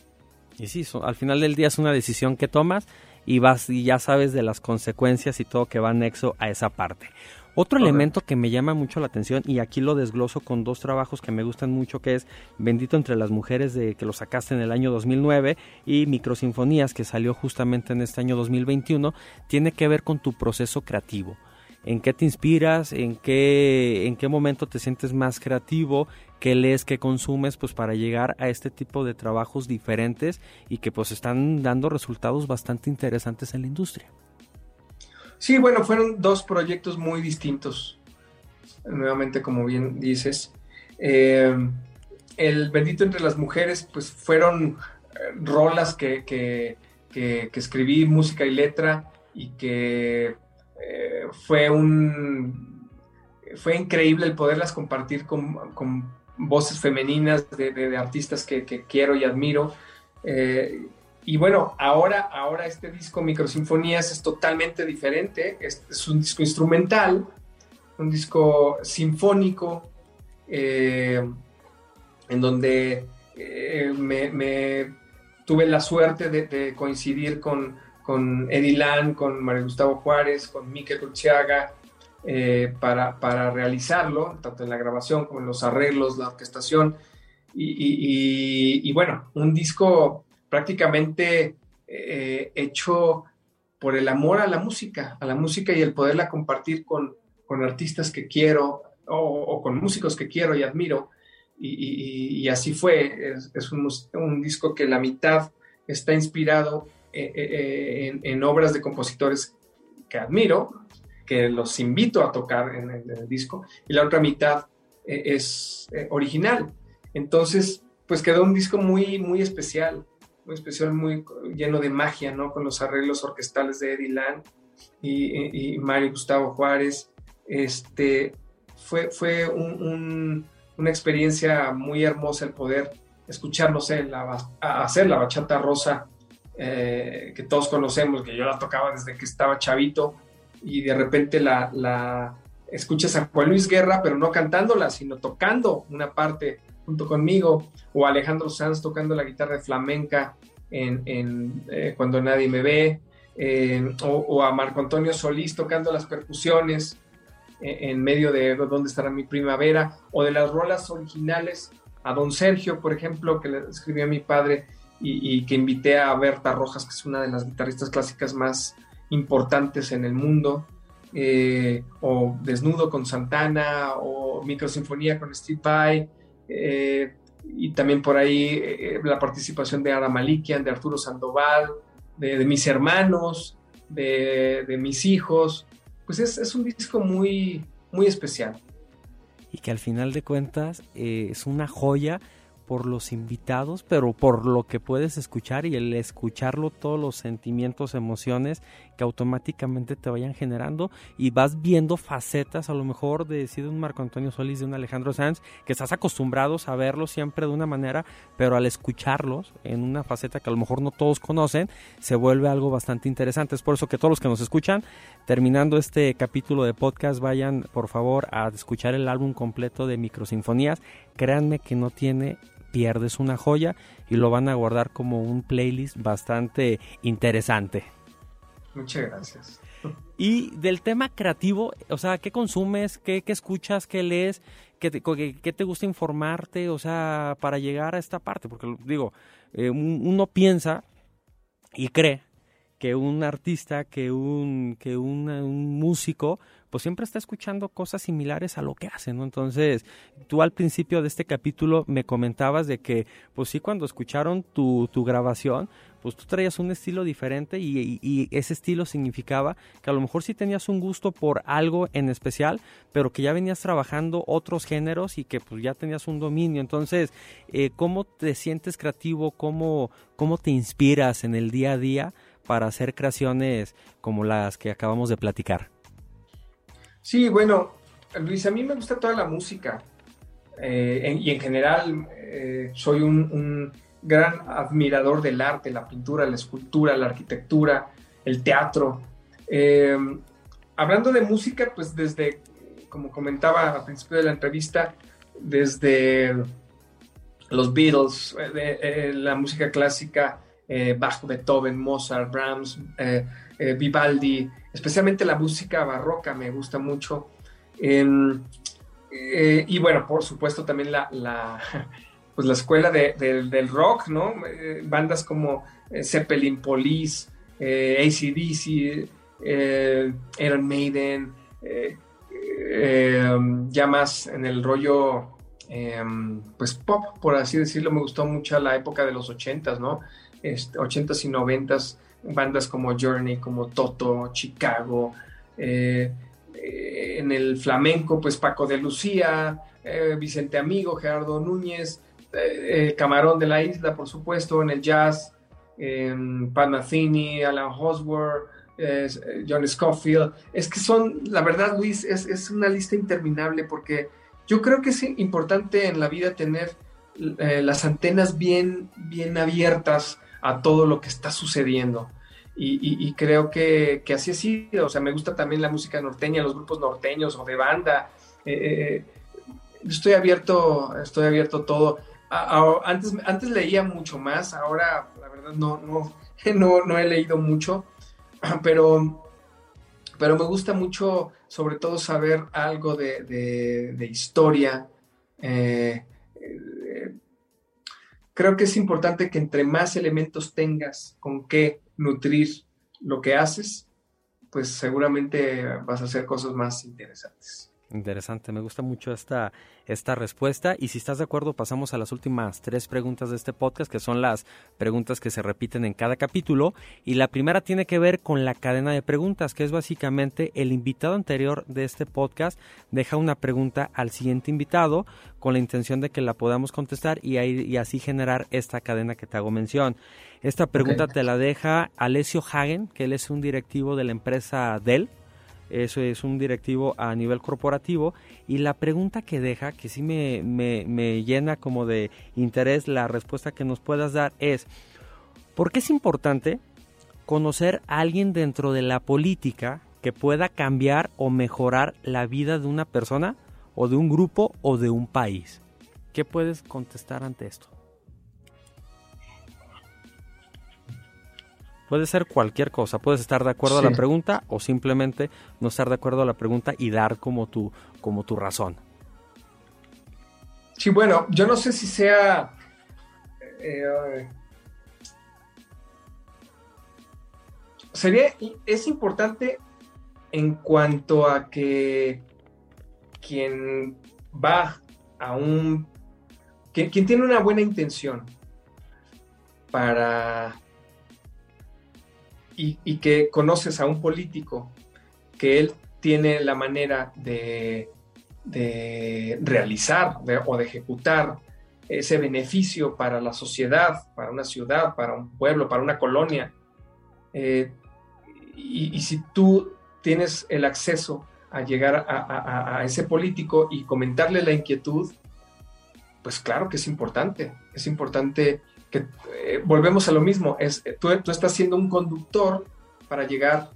Y sí, al final del día es una decisión que tomas y vas y ya sabes de las consecuencias y todo que va anexo a esa parte. Otro elemento que me llama mucho la atención y aquí lo desgloso con dos trabajos que me gustan mucho que es Bendito entre las mujeres de que lo sacaste en el año 2009 y Microsinfonías que salió justamente en este año 2021 tiene que ver con tu proceso creativo. ¿En qué te inspiras? ¿En qué, en qué momento te sientes más creativo? ¿Qué lees? ¿Qué consumes? Pues para llegar a este tipo de trabajos diferentes y que pues están dando resultados bastante interesantes en la industria. Sí, bueno, fueron dos proyectos muy distintos, nuevamente como bien dices. Eh, el Bendito entre las mujeres, pues fueron eh, rolas que, que, escribí, música y letra, y que eh, fue un... Fue increíble el poderlas compartir con, voces femeninas de, artistas que, quiero y admiro. Y bueno, ahora, ahora este disco Microsinfonías es totalmente diferente. Es, un disco instrumental, un disco sinfónico, eh, en donde eh, me, tuve la suerte de, coincidir con, con Edilán, con Mario Gustavo Juárez, con Mike Curciaga, eh, para, para, realizarlo, tanto en la grabación como en los arreglos, la orquestación. y bueno, un disco prácticamente eh, hecho por el amor a la música, a la música y el poderla compartir con, con artistas que quiero o, con músicos que quiero y admiro. Y, así fue, es, un, disco que la mitad está inspirado eh, eh, en, obras de compositores que admiro, que los invito a tocar en el, disco, y la otra mitad es original. Entonces, pues quedó un disco muy, muy especial muy especial, muy lleno de magia, ¿no? Con los arreglos orquestales de Eddie Lang y, Mario Gustavo Juárez. Este, fue fue una experiencia muy hermosa el poder escuchar, no sé, hacer la bachata rosa eh, que todos conocemos, que yo la tocaba desde que estaba chavito y de repente la, escuchas a Juan Luis Guerra, pero no cantándola, sino tocando una parte junto conmigo, o Alejandro Sanz tocando la guitarra flamenca en, eh, Cuando Nadie Me Ve, o, a Marco Antonio Solís tocando las percusiones eh, en medio de Dónde estará mi primavera, o de las rolas originales a Don Sergio, por ejemplo, que le escribió a mi padre y, que invité a Berta Rojas, que es una de las guitarristas clásicas más importantes en el mundo, eh, o Desnudo con Santana, o Microsinfonía con Steve Vai, eh, y también por ahí eh, la participación de Ara Malikian, de Arturo Sandoval, de, mis hermanos, de, mis hijos. Pues es, un disco muy, muy especial. Y que al final de cuentas es una joya por los invitados, pero por lo que puedes escuchar y el escucharlo, todos los sentimientos, emociones que automáticamente te vayan generando y vas viendo facetas a lo mejor de, de un Marco Antonio Solís, de un Alejandro Sanz, que estás acostumbrados a verlos siempre de una manera, pero al escucharlos en una faceta que a lo mejor no todos conocen, se vuelve algo bastante interesante. Es por eso que todos los que nos escuchan, terminando este capítulo de podcast, vayan por favor a escuchar el álbum completo de Microsinfonías créanme que no tiene pierdes una joya y lo van a guardar como un playlist bastante interesante. Muchas gracias. Y del tema creativo, o sea, ¿qué consumes? ¿Qué, escuchas? ¿Qué lees? ¿Qué te, ¿Qué te, gusta informarte? O sea, para llegar a esta parte, porque digo, eh, uno piensa y cree que un artista, que un, que un músico, pues siempre está escuchando cosas similares a lo que hace, ¿no? Entonces, tú al principio de este capítulo me comentabas de que, pues sí, cuando escucharon tu, tu grabación, pues tú traías un estilo diferente y, y, ese estilo significaba que a lo mejor sí tenías un gusto por algo en especial, pero que ya venías trabajando otros géneros y que pues ya tenías un dominio. Entonces, eh, ¿cómo te sientes creativo? ¿Cómo, ¿Cómo te inspiras en el día a día para hacer creaciones como las que acabamos de platicar? Sí, bueno, Luis, a mí me gusta toda la música eh, y en general eh, soy un, gran admirador del arte, la pintura, la escultura, la arquitectura, el teatro. Eh, hablando de música, pues desde, como comentaba al principio de la entrevista, desde los Beatles, la música clásica, Bach, Beethoven, Mozart, Brahms, Vivaldi, especialmente la música barroca me gusta mucho. Em, eh, y bueno, por supuesto también la, pues la escuela del rock, ¿no? Eh, bandas como eh, Zeppelin Police, ACDC, Iron Maiden, em, ya más en el rollo, em, pues pop, por así decirlo, me gustó mucho la época de los 80s, ¿no? Este, 80s y 90s bandas como Journey, como Toto, Chicago, eh, eh, en el flamenco, pues Paco de Lucía, eh, Vicente Amigo, Gerardo Núñez, Camarón de la Isla, por supuesto, en el jazz, Panathini, Alan Hosworth, John Scofield. Es que son, la verdad, Luis, es, es, una lista interminable porque yo creo que es importante en la vida tener las antenas bien, bien abiertas a todo lo que está sucediendo. Y, creo que, así ha sido. O sea, me gusta también la música norteña, los grupos norteños o de banda. Eh, eh, eh, estoy abierto, estoy abierto a todo. antes, antes leía mucho más, ahora la verdad no, no, no, no he leído mucho, pero, pero me gusta mucho sobre todo saber algo de, historia. creo que es importante que entre más elementos tengas con qué nutrir lo que haces, pues seguramente vas a hacer cosas más interesantes. Interesante, me gusta mucho esta, esta respuesta y si estás de acuerdo pasamos a las últimas tres preguntas de este podcast que son las preguntas que se repiten en cada capítulo y la primera tiene que ver con la cadena de preguntas que es básicamente el invitado anterior de este podcast deja una pregunta al siguiente invitado con la intención de que la podamos contestar y, y así generar esta cadena que te hago mención. Esta pregunta te la deja Alessio Hagen, que él es un directivo de la empresa Dell. Eso es un directivo a nivel corporativo. Y la pregunta que deja, que sí me, me, llena como de interés la respuesta que nos puedas dar es, ¿por qué es importante conocer a alguien dentro de la política que pueda cambiar o mejorar la vida de una persona o de un grupo o de un país? ¿Qué puedes contestar ante esto? Puede ser cualquier cosa, puedes estar de acuerdo a la pregunta o simplemente no estar de acuerdo a la pregunta y dar como tu, como tu razón. Sí, bueno, yo no sé si sea... Eh, sería, es importante en cuanto a que quien va a un... quien tiene una buena intención para y, que conoces a un político que él tiene la manera de, realizar o de ejecutar ese beneficio para la sociedad, para una ciudad, para un pueblo, para una colonia. Eh, y, si tú tienes el acceso a llegar a, ese político y comentarle la inquietud, pues claro que es importante. Es importante eh, volvemos a lo mismo, es, eh, tú, estás siendo un conductor para llegar,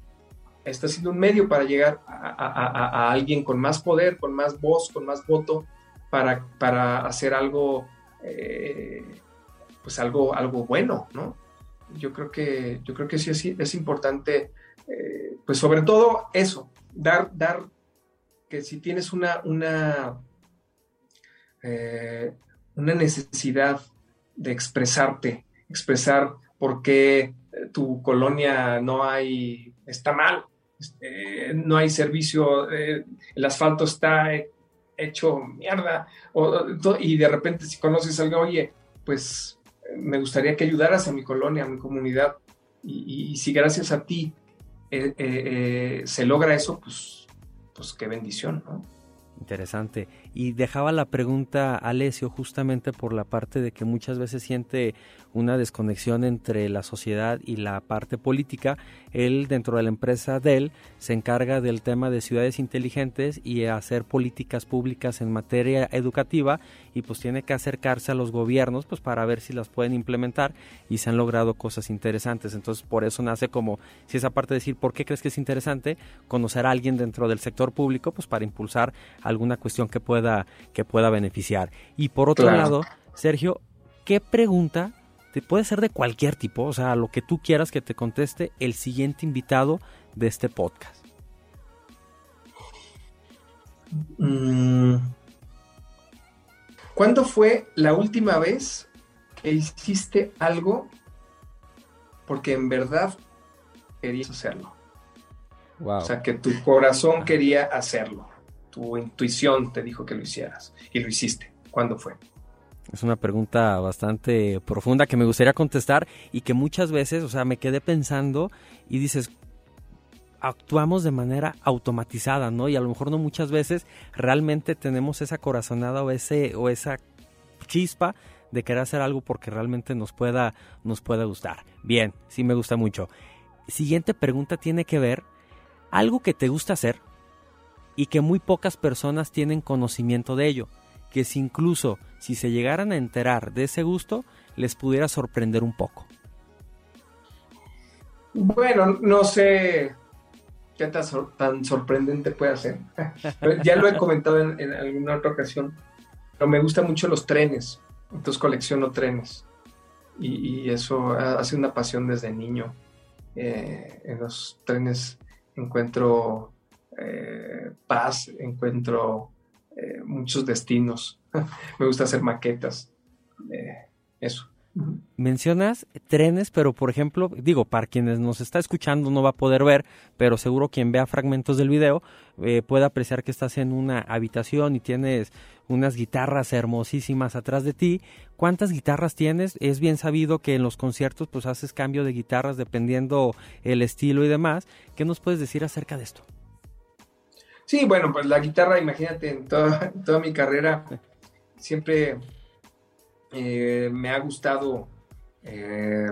estás siendo un medio para llegar a, alguien con más poder, con más voz, con más voto, para, para hacer algo, eh, pues algo, algo bueno, ¿no? Yo creo que, yo creo que sí es, importante, pues sobre todo eso, dar, dar, que si tienes una, una, una necesidad de expresarte, expresar por qué tu colonia no hay, está mal, este, no hay servicio, el asfalto está hecho mierda, y de repente si conoces a alguien, oye, pues me gustaría que ayudaras a mi colonia, a mi comunidad, y, si gracias a ti eh, eh, eh, se logra eso, pues, pues qué bendición, ¿no? Interesante. Y dejaba la pregunta a Alessio justamente por la parte de que muchas veces siente una desconexión entre la sociedad y la parte política. Él, dentro de la empresa Dell, se encarga del tema de ciudades inteligentes y hacer políticas públicas en materia educativa y pues tiene que acercarse a los gobiernos pues para ver si las pueden implementar y se han logrado cosas interesantes. Entonces por eso nace como si esa parte de decir por qué crees que es interesante conocer a alguien dentro del sector público pues para impulsar alguna cuestión que pueda que pueda beneficiar. Y por otro lado, Sergio, ¿qué pregunta te puede ser de cualquier tipo, o sea, lo que tú quieras que te conteste el siguiente invitado de este podcast? Mm. ¿Cuándo fue la última vez que hiciste algo porque en verdad querías hacerlo? O sea, que tu corazón quería hacerlo. Tu intuición te dijo que lo hicieras y lo hiciste. ¿Cuándo fue? Es una pregunta bastante profunda que me gustaría contestar y que muchas veces, o sea, me quedé pensando y dices, actuamos de manera automatizada, ¿no? Y a lo mejor no muchas veces realmente tenemos esa corazonada o, ese, o esa chispa de querer hacer algo porque realmente nos pueda, nos pueda gustar. Bien, sí me gusta mucho. Siguiente pregunta tiene que ver algo que te gusta hacer y que muy pocas personas tienen conocimiento de ello que si incluso si se llegaran a enterar de ese gusto, les pudiera sorprender un poco. Bueno, no sé qué tan, sorprendente puede ser. ya lo he comentado en, alguna otra ocasión, pero me gustan mucho los trenes, entonces colecciono trenes. Y, eso hace una pasión desde niño. Eh, en los trenes encuentro eh, paz, encuentro eh, muchos destinos. Me gusta hacer maquetas. Eh, eso. Mencionas trenes, pero por ejemplo, digo, para quienes nos está escuchando no va a poder ver, pero seguro quien vea fragmentos del video eh, puede apreciar que estás en una habitación y tienes unas guitarras hermosísimas atrás de ti. ¿Cuántas guitarras tienes? Es bien sabido que en los conciertos pues haces cambio de guitarras dependiendo el estilo y demás. ¿Qué nos puedes decir acerca de esto? Sí, bueno, pues la guitarra, imagínate, en toda, mi carrera siempre eh, me ha gustado eh,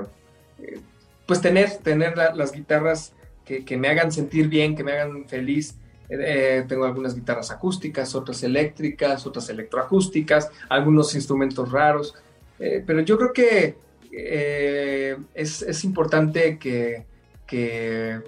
pues tener, tener las guitarras que, me hagan sentir bien, que me hagan feliz. Eh, tengo algunas guitarras acústicas, otras eléctricas, otras electroacústicas, algunos instrumentos raros, pero yo creo que es, importante que, que,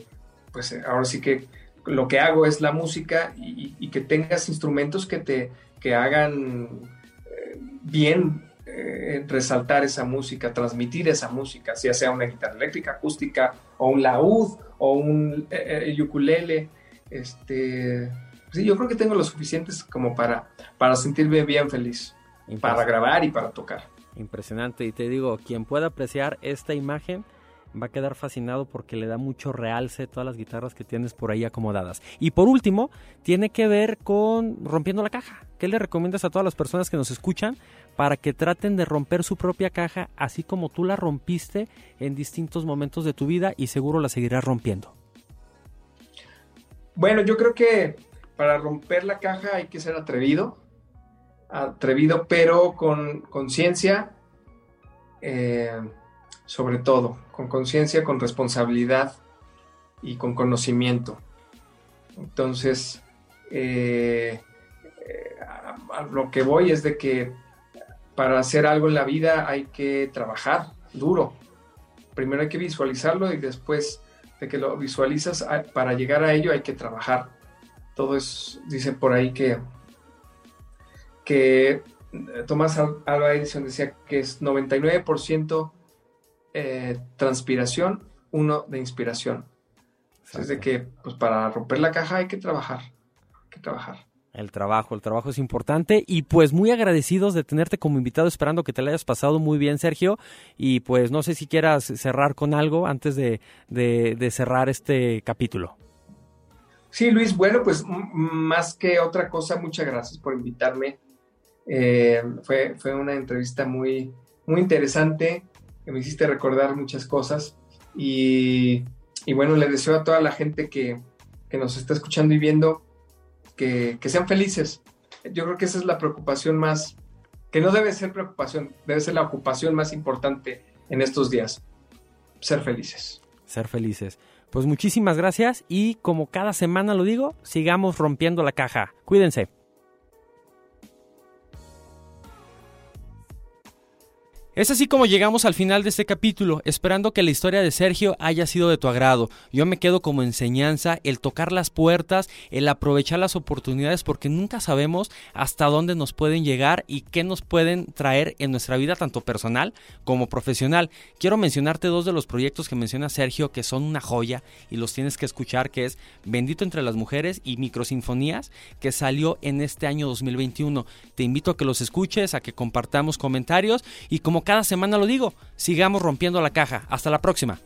pues ahora sí que lo que hago es la música y, que tengas instrumentos que te que hagan eh, bien eh, resaltar esa música, transmitir esa música, ya sea una guitarra eléctrica, acústica, o un laúd, o un eh, ukulele. Este, sí, yo creo que tengo lo suficientes como para, para sentirme bien feliz, para grabar y para tocar. Impresionante, y te digo, quien pueda apreciar esta imagen, va a quedar fascinado porque le da mucho realce todas las guitarras que tienes por ahí acomodadas. Y por último, tiene que ver con rompiendo la caja. ¿Qué le recomiendas a todas las personas que nos escuchan para que traten de romper su propia caja así como tú la rompiste en distintos momentos de tu vida y seguro la seguirás rompiendo? Bueno, yo creo que para romper la caja hay que ser atrevido, atrevido pero con conciencia. Eh, sobre todo, con conciencia, con responsabilidad y con conocimiento. Entonces, eh, eh, a, lo que voy es de que para hacer algo en la vida hay que trabajar duro. Primero hay que visualizarlo y después de que lo visualizas, para llegar a ello hay que trabajar. Todo es, dicen por ahí que, que Tomás Alba Edison decía que es 99% eh, transpiración, uno de inspiración. Es de que pues para romper la caja hay que trabajar, hay que trabajar. El trabajo, el trabajo es importante y pues muy agradecidos de tenerte como invitado, esperando que te la hayas pasado muy bien, Sergio. Y pues no sé si quieras cerrar con algo antes de, cerrar este capítulo. Sí, Luis, bueno, pues más que otra cosa, muchas gracias por invitarme. Eh, fue, fue una entrevista muy, muy interesante, que me hiciste recordar muchas cosas y, bueno, le deseo a toda la gente que, que nos está escuchando y viendo que, sean felices. Yo creo que esa es la preocupación más, que no debe ser preocupación, debe ser la ocupación más importante en estos días. Ser felices. Ser felices. Pues muchísimas gracias y como cada semana lo digo, sigamos rompiendo la caja. Cuídense. Es así como llegamos al final de este capítulo, esperando que la historia de Sergio haya sido de tu agrado. Yo me quedo como enseñanza el tocar las puertas, el aprovechar las oportunidades, porque nunca sabemos hasta dónde nos pueden llegar y qué nos pueden traer en nuestra vida, tanto personal como profesional. Quiero mencionarte dos de los proyectos que menciona Sergio, que son una joya y los tienes que escuchar, que es Bendito entre las Mujeres y Microsinfonías, que salió en este año 2021. Te invito a que los escuches, a que compartamos comentarios y como cada semana lo digo, sigamos rompiendo la caja. Hasta la próxima.